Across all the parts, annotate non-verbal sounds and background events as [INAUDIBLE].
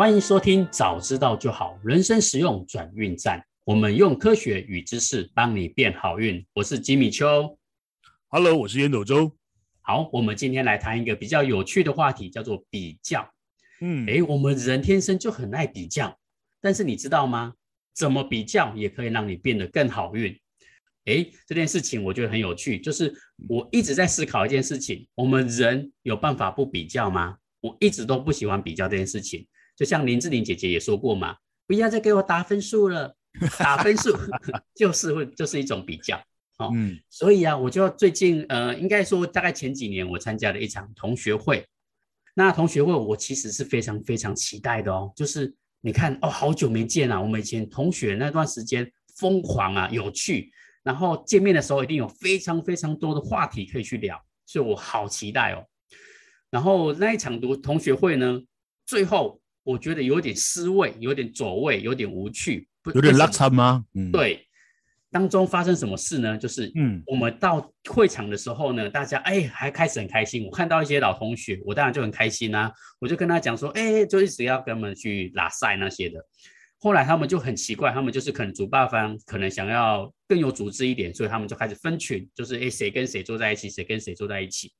欢迎收听《早知道就好》，人生实用转运站。我们用科学与知识帮你变好运。我是吉米秋，Hello，我是烟斗周。好，我们今天来谈一个比较有趣的话题，叫做比较。嗯，诶，我们人天生就很爱比较，但是你知道吗？怎么比较也可以让你变得更好运？诶，这件事情我觉得很有趣，就是我一直在思考一件事情：我们人有办法不比较吗？我一直都不喜欢比较这件事情。就像林志玲姐姐也说过嘛，不要再给我打分数了，打分数 [LAUGHS] 就是会就是一种比较。哦，嗯，所以啊，我就最近呃，应该说大概前几年我参加了一场同学会，那同学会我其实是非常非常期待的哦，就是你看哦，好久没见啊，我们以前同学那段时间疯狂啊，有趣，然后见面的时候一定有非常非常多的话题可以去聊，所以我好期待哦。然后那一场读同学会呢，最后我觉得有点失位，有点走位，有点无趣，有点拉差吗？嗯，对。当中发生什么事呢？就是，嗯，我们到会场的时候呢，大家哎还开始很开心。我看到一些老同学，我当然就很开心啊。我就跟他讲说，哎，就一直要跟他们去拉赛那些的。后来他们就很奇怪，他们就是可能主办方可能想要更有组织一点，所以他们就开始分群，就是哎谁跟谁坐在一起，谁跟谁坐在一起。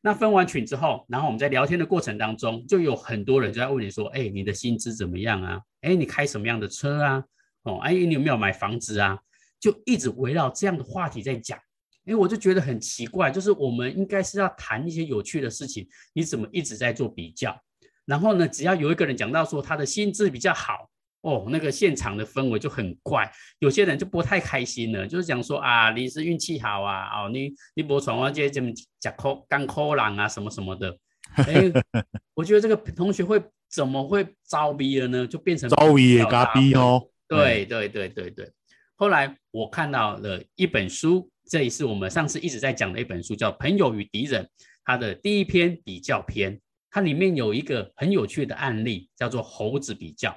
那分完群之后，然后我们在聊天的过程当中，就有很多人就在问你说，哎，你的薪资怎么样啊？哎，你开什么样的车啊？哦，哎，你有没有买房子啊？就一直围绕这样的话题在讲，哎，我就觉得很奇怪，就是我们应该是要谈一些有趣的事情，你怎么一直在做比较？然后呢，只要有一个人讲到说他的薪资比较好，哦，那个现场的氛围就很怪，有些人就不太开心了，就是讲说啊，你是运气好啊，哦，你你不闯关这怎么讲抠干抠狼啊什么什么的，哎，我觉得这个同学会怎么会招逼了呢？就变成招逼也嘎逼哦，对对对对对。后来我看到了一本书，这也是我们上次一直在讲的一本书，叫《朋友与敌人》。它的第一篇比较篇，它里面有一个很有趣的案例，叫做猴子比较。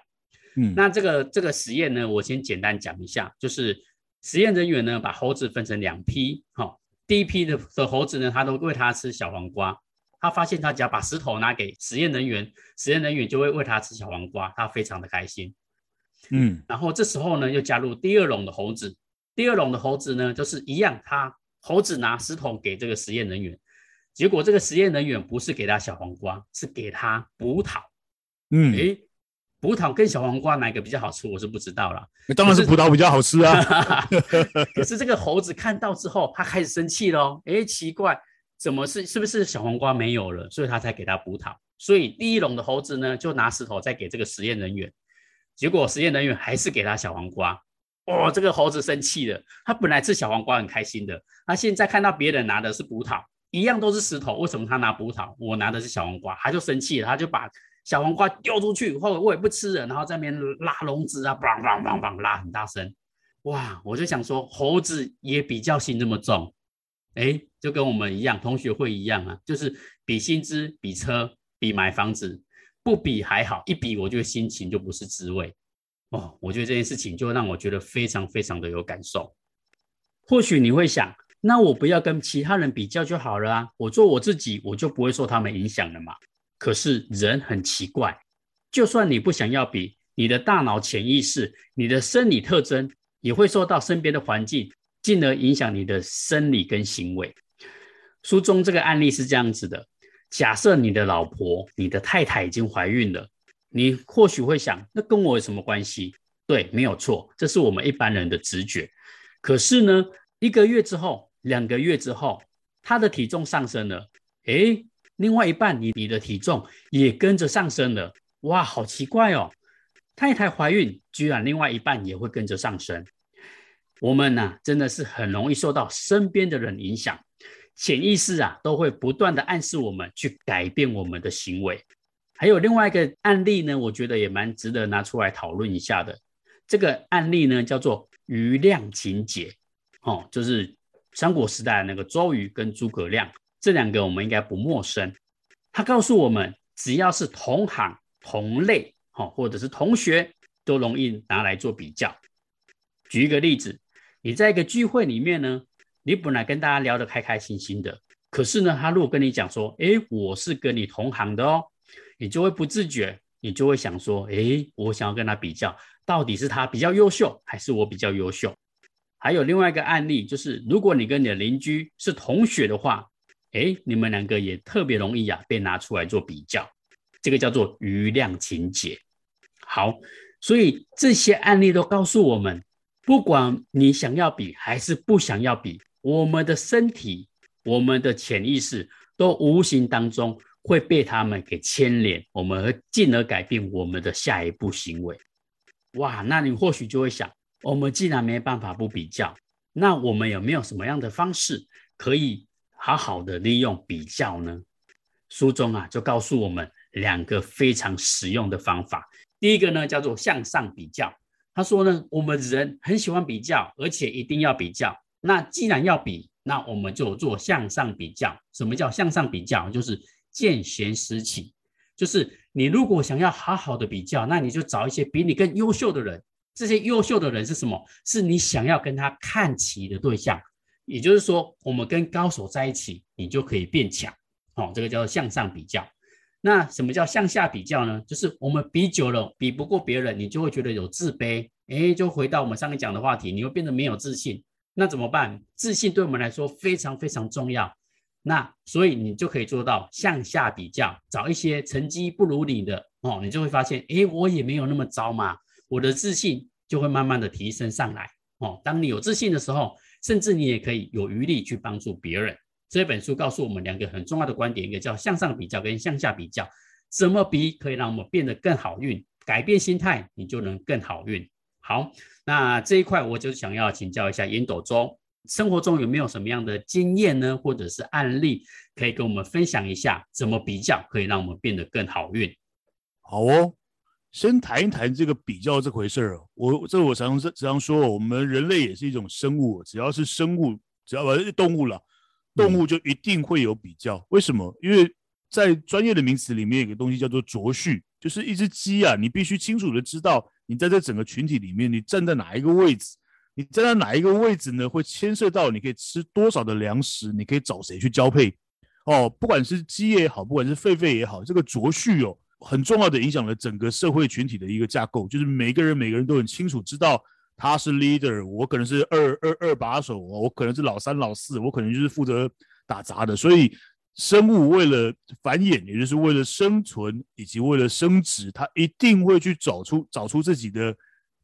嗯，那这个这个实验呢，我先简单讲一下，就是实验人员呢把猴子分成两批，哈，第一批的的猴子呢，他都喂它吃小黄瓜，他发现他只要把石头拿给实验人员，实验人员就会喂它吃小黄瓜，他非常的开心。嗯，然后这时候呢，又加入第二笼的猴子。第二笼的猴子呢，就是一样，他猴子拿石头给这个实验人员，结果这个实验人员不是给他小黄瓜，是给他葡萄。嗯，诶，葡萄跟小黄瓜哪个比较好吃？我是不知道啦。当然是葡萄比较好吃啊。[LAUGHS] 可是这个猴子看到之后，他开始生气喽。诶，奇怪，怎么是是不是小黄瓜没有了，所以他才给他葡萄？所以第一笼的猴子呢，就拿石头再给这个实验人员。结果实验人员还是给他小黄瓜，哦，这个猴子生气了。他本来吃小黄瓜很开心的，他现在看到别人拿的是葡萄，一样都是石头，为什么他拿葡萄，我拿的是小黄瓜？他就生气了，他就把小黄瓜丢出去，后我也不吃了，然后在那边拉笼子啊，梆梆梆梆拉很大声。哇，我就想说，猴子也比较心这么重，哎，就跟我们一样，同学会一样啊，就是比薪资、比车、比买房子。不比还好，一比我觉得心情就不是滋味哦。我觉得这件事情就让我觉得非常非常的有感受。或许你会想，那我不要跟其他人比较就好了啊，我做我自己，我就不会受他们影响了嘛。可是人很奇怪，就算你不想要比，你的大脑潜意识、你的生理特征也会受到身边的环境，进而影响你的生理跟行为。书中这个案例是这样子的。假设你的老婆、你的太太已经怀孕了，你或许会想，那跟我有什么关系？对，没有错，这是我们一般人的直觉。可是呢，一个月之后、两个月之后，她的体重上升了，诶，另外一半你你的体重也跟着上升了，哇，好奇怪哦！太太怀孕，居然另外一半也会跟着上升。我们呢、啊，真的是很容易受到身边的人影响。潜意识啊，都会不断的暗示我们去改变我们的行为。还有另外一个案例呢，我觉得也蛮值得拿出来讨论一下的。这个案例呢，叫做瑜亮情结，哦，就是三国时代那个周瑜跟诸葛亮，这两个我们应该不陌生。他告诉我们，只要是同行同类，哦，或者是同学，都容易拿来做比较。举一个例子，你在一个聚会里面呢。你本来跟大家聊得开开心心的，可是呢，他如果跟你讲说，诶，我是跟你同行的哦，你就会不自觉你就会想说，诶，我想要跟他比较，到底是他比较优秀，还是我比较优秀？还有另外一个案例，就是如果你跟你的邻居是同学的话，诶，你们两个也特别容易呀、啊，被拿出来做比较，这个叫做余量情节。好，所以这些案例都告诉我们，不管你想要比还是不想要比，我们的身体、我们的潜意识都无形当中会被他们给牵连，我们会进而改变我们的下一步行为。哇，那你或许就会想，我们既然没办法不比较，那我们有没有什么样的方式可以好好的利用比较呢？书中啊就告诉我们两个非常实用的方法。第一个呢，叫做向上比较。他说呢，我们人很喜欢比较，而且一定要比较。那既然要比，那我们就做向上比较。什么叫向上比较？就是见贤思齐，就是你如果想要好好的比较，那你就找一些比你更优秀的人。这些优秀的人是什么？是你想要跟他看齐的对象。也就是说，我们跟高手在一起，你就可以变强。哦，这个叫做向上比较。那什么叫向下比较呢？就是我们比久了，比不过别人，你就会觉得有自卑。诶，就回到我们上面讲的话题，你会变得没有自信。那怎么办？自信对我们来说非常非常重要。那所以你就可以做到向下比较，找一些成绩不如你的哦，你就会发现，诶，我也没有那么糟嘛。我的自信就会慢慢的提升上来哦。当你有自信的时候，甚至你也可以有余力去帮助别人。这本书告诉我们两个很重要的观点，一个叫向上比较跟向下比较，怎么比可以让我们变得更好运？改变心态，你就能更好运。好，那这一块我就想要请教一下烟斗中，生活中有没有什么样的经验呢，或者是案例可以跟我们分享一下？怎么比较可以让我们变得更好运？好哦，先谈一谈这个比较这回事儿。我这我常常常说，我们人类也是一种生物，只要是生物，只要是动物了。动物就一定会有比较，为什么？因为在专业的名词里面有个东西叫做卓序，就是一只鸡啊，你必须清楚的知道你在这整个群体里面你站在哪一个位置，你站在哪一个位置呢？会牵涉到你可以吃多少的粮食，你可以找谁去交配哦。不管是鸡也好，不管是狒狒也好，这个卓序哦，很重要的影响了整个社会群体的一个架构，就是每个人每个人都很清楚知道。他是 leader，我可能是二二二把手，我可能是老三老四，我可能就是负责打杂的。所以，生物为了繁衍，也就是为了生存以及为了生殖，它一定会去找出找出自己的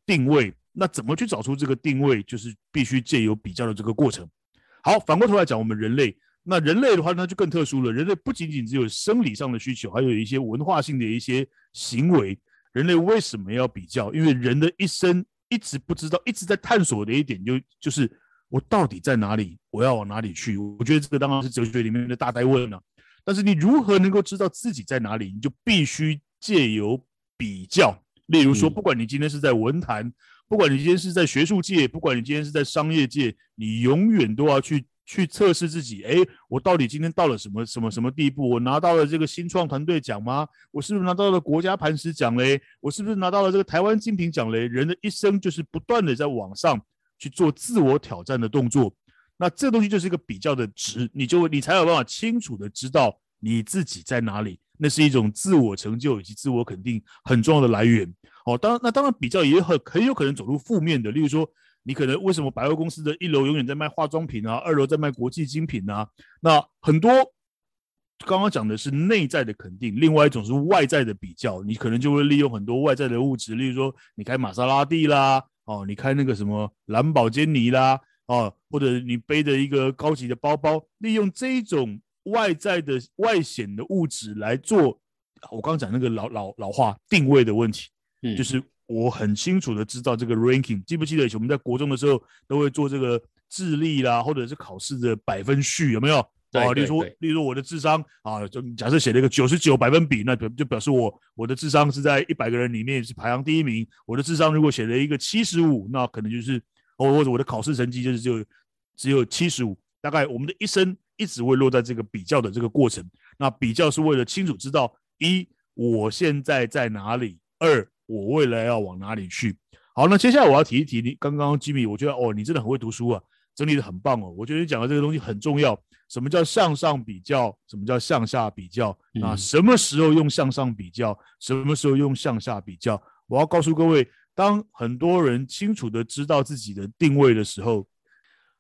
定位。那怎么去找出这个定位？就是必须借由比较的这个过程。好，反过头来讲，我们人类，那人类的话，那就更特殊了。人类不仅仅只有生理上的需求，还有一些文化性的一些行为。人类为什么要比较？因为人的一生。一直不知道，一直在探索的一点就就是我到底在哪里，我要往哪里去？我觉得这个当然是哲学里面的大哉问了。但是你如何能够知道自己在哪里？你就必须借由比较。例如说，不管你今天是在文坛，不管你今天是在学术界，不管你今天是在商业界，你永远都要去。去测试自己，哎，我到底今天到了什么什么什么地步？我拿到了这个新创团队奖吗？我是不是拿到了国家磐石奖嘞？我是不是拿到了这个台湾精品奖嘞？人的一生就是不断的在往上去做自我挑战的动作，那这东西就是一个比较的值，你就你才有办法清楚的知道你自己在哪里，那是一种自我成就以及自我肯定很重要的来源。哦，当，那当然比较也很很有可能走入负面的，例如说。你可能为什么百货公司的一楼永远在卖化妆品啊，二楼在卖国际精品啊？那很多刚刚讲的是内在的肯定，另外一种是外在的比较。你可能就会利用很多外在的物质，例如说你开玛莎拉蒂啦，哦，你开那个什么蓝宝坚尼啦，哦，或者你背着一个高级的包包，利用这一种外在的外显的物质来做。我刚刚讲那个老老老话定位的问题，嗯，就是。我很清楚的知道这个 ranking，记不记得以前我们在国中的时候都会做这个智力啦，或者是考试的百分序，有没有？对，对，对，例如说，例如我的智商啊，就假设写了一个九十九百分比，那表就表示我我的智商是在一百个人里面是排行第一名。我的智商如果写了一个七十五，那可能就是哦或者我的考试成绩就是只有只有七十五。大概我们的一生一直会落在这个比较的这个过程。那比较是为了清楚知道一我现在在哪里，二。我未来要往哪里去？好，那接下来我要提一提你刚刚吉米，我觉得哦，你真的很会读书啊，整理的很棒哦。我觉得你讲的这个东西很重要。什么叫向上比较？什么叫向下比较？嗯、啊，什么时候用向上比较？什么时候用向下比较？我要告诉各位，当很多人清楚的知道自己的定位的时候，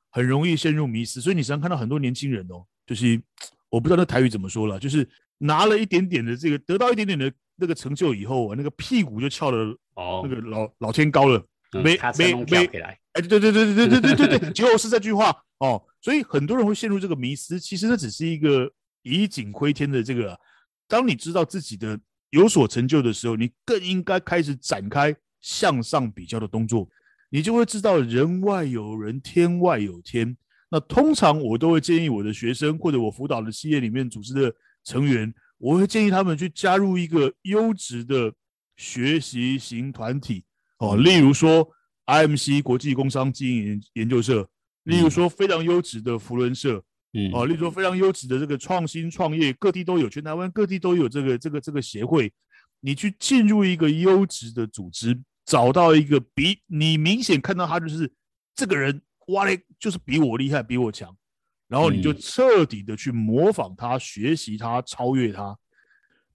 很容易陷入迷失。所以你常常看到很多年轻人哦，就是我不知道那台语怎么说了，就是拿了一点点的这个，得到一点点的那个成就以后啊，那个屁股就翘得哦，那个老老天高了，没没没，哎，对对对对对对对对对，就 [LAUGHS] 是这句话。哦，所以很多人会陷入这个迷思，其实那只是一个以景窥天的这个。当你知道自己的有所成就的时候，你更应该开始展开向上比较的动作，你就会知道人外有人，天外有天。那通常我都会建议我的学生或者我辅导的企业里面组织的成员，我会建议他们去加入一个优质的学习型团体哦，例如说 IMC 国际工商经营研究社。例如说，非常优质的福伦社，嗯，哦，例如说非常优质的这个创新创业，各地都有，全台湾各地都有这个这个这个协会。你去进入一个优质的组织，找到一个比你明显看到他就是这个人，哇嘞，就是比我厉害，比我强，然后你就彻底的去模仿他，学习他，超越他，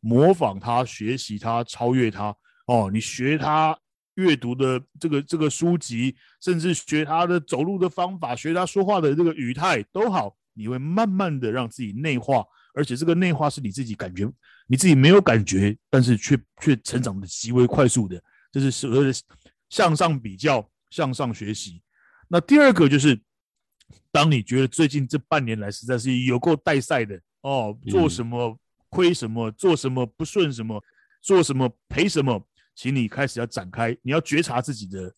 模仿他，学习他，超越他。哦，你学他。阅读的这个这个书籍，甚至学他的走路的方法，学他说话的这个语态都好，你会慢慢的让自己内化，而且这个内化是你自己感觉，你自己没有感觉，但是却却成长的极为快速的，这是所谓的向上比较，向上学习。那第二个就是，当你觉得最近这半年来实在是有够带赛的哦，做什么亏什么，做什么不顺什么，做什么赔什么。请你开始要展开，你要觉察自己的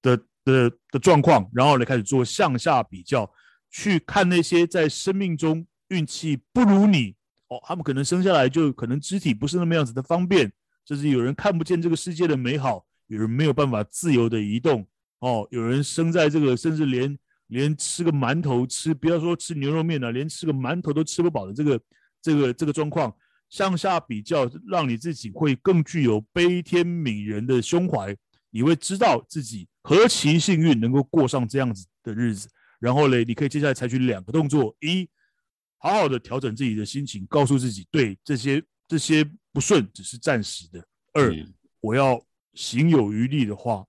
的的的状况，然后来开始做向下比较，去看那些在生命中运气不如你哦，他们可能生下来就可能肢体不是那么样子的方便，甚至有人看不见这个世界的美好，有人没有办法自由的移动哦，有人生在这个甚至连连吃个馒头吃，不要说吃牛肉面了，连吃个馒头都吃不饱的这个这个这个状况。向下比较，让你自己会更具有悲天悯人的胸怀。你会知道自己何其幸运，能够过上这样子的日子。然后嘞，你可以接下来采取两个动作：一，好好的调整自己的心情，告诉自己，对这些这些不顺只是暂时的；二，我要行有余力的话，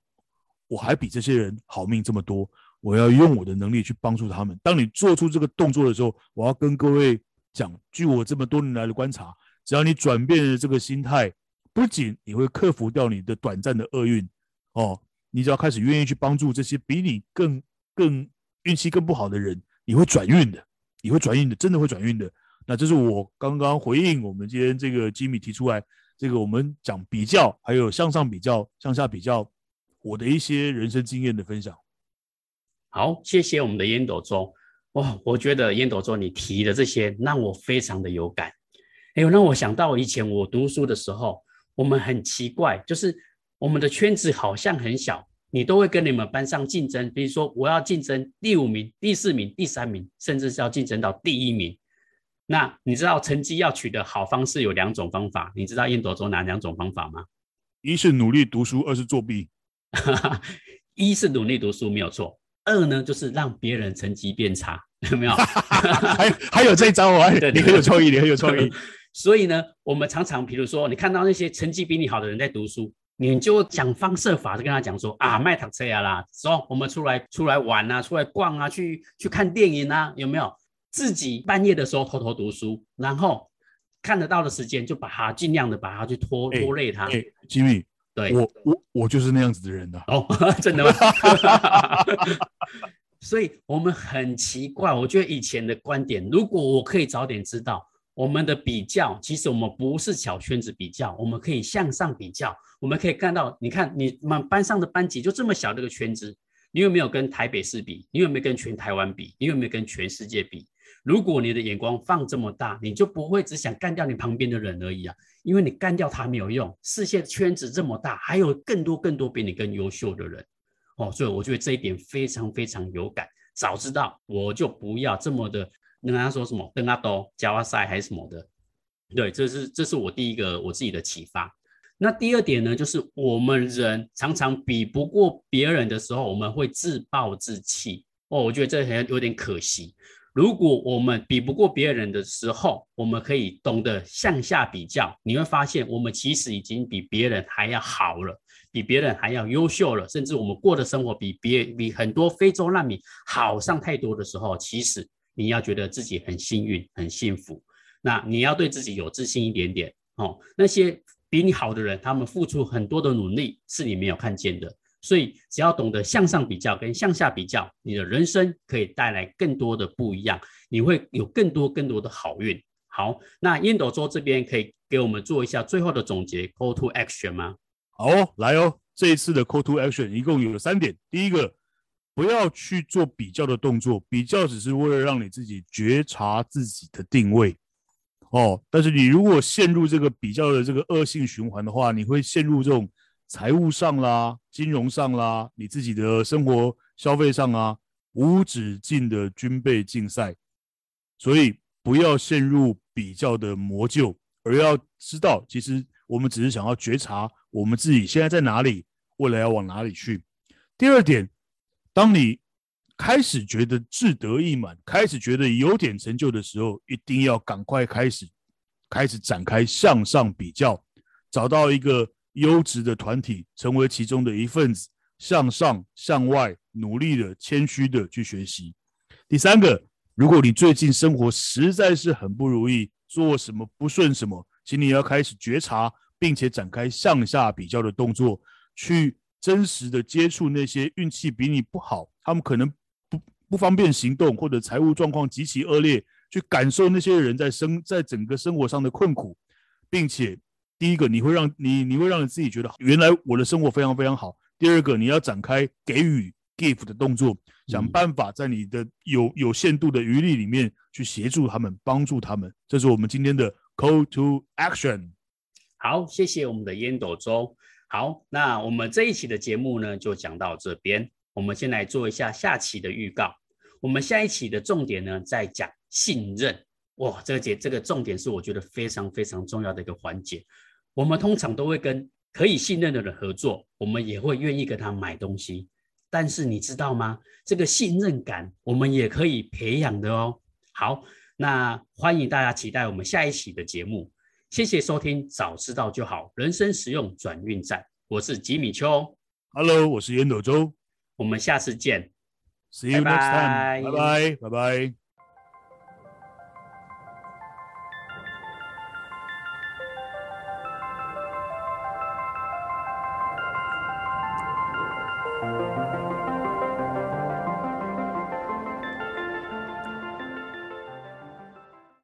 我还比这些人好命这么多，我要用我的能力去帮助他们。当你做出这个动作的时候，我要跟各位讲，据我这么多年来的观察。只要你转变了这个心态，不仅你会克服掉你的短暂的厄运哦，你只要开始愿意去帮助这些比你更更运气更不好的人，你会转运的，你会转运的，真的会转运的。那这是我刚刚回应我们今天这个吉米提出来，这个我们讲比较，还有向上比较、向下比较，我的一些人生经验的分享。好，谢谢我们的烟斗周。哇，我觉得烟斗周你提的这些让我非常的有感。哎呦，让我想到以前我读书的时候，我们很奇怪，就是我们的圈子好像很小，你都会跟你们班上竞争。比如说，我要竞争第五名、第四名、第三名，甚至是要竞争到第一名。那你知道成绩要取得好方式有两种方法，你知道烟斗周哪两种方法吗？一是努力读书，二是作弊。[LAUGHS] 一是努力读书没有错，二呢就是让别人成绩变差，有没有？[LAUGHS] 还还有这一招哦，你很有创意，你很有创意。[LAUGHS] 所以呢，我们常常，比如说，你看到那些成绩比你好的人在读书，你就想方设法的跟他讲说啊，卖糖车呀啦，走，我们出来出来玩啊，出来逛啊，去去看电影啊，有没有？自己半夜的时候偷偷读书，然后看得到的时间就把它尽量的把它去拖拖累他。哎，吉米，对，我我我就是那样子的人的。哦，[LAUGHS] 真的吗？[LAUGHS] 所以我们很奇怪，我觉得以前的观点，如果我可以早点知道。我们的比较，其实我们不是小圈子比较，我们可以向上比较。我们可以看到，你看你们班上的班级就这么小的一个圈子，你有没有跟台北市比？你有没有跟全台湾比？你有没有跟全世界比？如果你的眼光放这么大，你就不会只想干掉你旁边的人而已啊，因为你干掉他没有用。世界圈子这么大，还有更多更多比你更优秀的人哦，所以我觉得这一点非常非常有感。早知道我就不要这么的。跟他说什么？邓阿多、加瓦塞还是什么的？对，这是这是我第一个我自己的启发。那第二点呢，就是我们人常常比不过别人的时候，我们会自暴自弃。哦，我觉得这很有点可惜。如果我们比不过别人的时候，我们可以懂得向下比较，你会发现我们其实已经比别人还要好了，比别人还要优秀了，甚至我们过的生活比别比很多非洲难民好上太多的时候，其实你要觉得自己很幸运、很幸福。那你要对自己有自信一点点哦。那些比你好的人，他们付出很多的努力，是你没有看见的。所以，只要懂得向上比较跟向下比较，你的人生可以带来更多的不一样，你会有更多更多的好运。好，那烟斗周这边可以给我们做一下最后的总结，Call to Action 吗？好哦，来哦，这一次的 Call to Action 一共有三点。第一个，不要去做比较的动作，比较只是为了让你自己觉察自己的定位哦。但是你如果陷入这个比较的这个恶性循环的话，你会陷入这种。财务上啦，金融上啦，你自己的生活消费上啊，无止境的军备竞赛，所以不要陷入比较的魔咒，而要知道，其实我们只是想要觉察我们自己现在在哪里，未来要往哪里去。第二点，当你开始觉得志得意满，开始觉得有点成就的时候，一定要赶快开始，开始展开向上比较，找到一个。优质的团体，成为其中的一份子，向上向外努力的、谦虚的去学习。第三个，如果你最近生活实在是很不如意，做什么不顺什么，请你要开始觉察，并且展开向下比较的动作，去真实的接触那些运气比你不好，他们可能不不方便行动，或者财务状况极其恶劣，去感受那些人在生在整个生活上的困苦，并且。第一个，你会让你你会让你自己觉得原来我的生活非常非常好。第二个，你要展开给予 give 的动作，想办法在你的有有限度的余力里面去协助他们，帮助他们。这是我们今天的 call to action。好，谢谢我们的烟斗周。好，那我们这一期的节目呢，就讲到这边。我们先来做一下下期的预告。我们下一期的重点呢，在讲信任。哇，这个节这个重点是我觉得非常非常重要的一个环节。我们通常都会跟可以信任的人合作，我们也会愿意跟他买东西。但是你知道吗？这个信任感我们也可以培养的哦。好，那欢迎大家期待我们下一期的节目。谢谢收听，早知道就好，人生实用转运站。我是吉米秋，Hello，我是烟斗周，我们下次见，See you next time，拜拜，拜拜。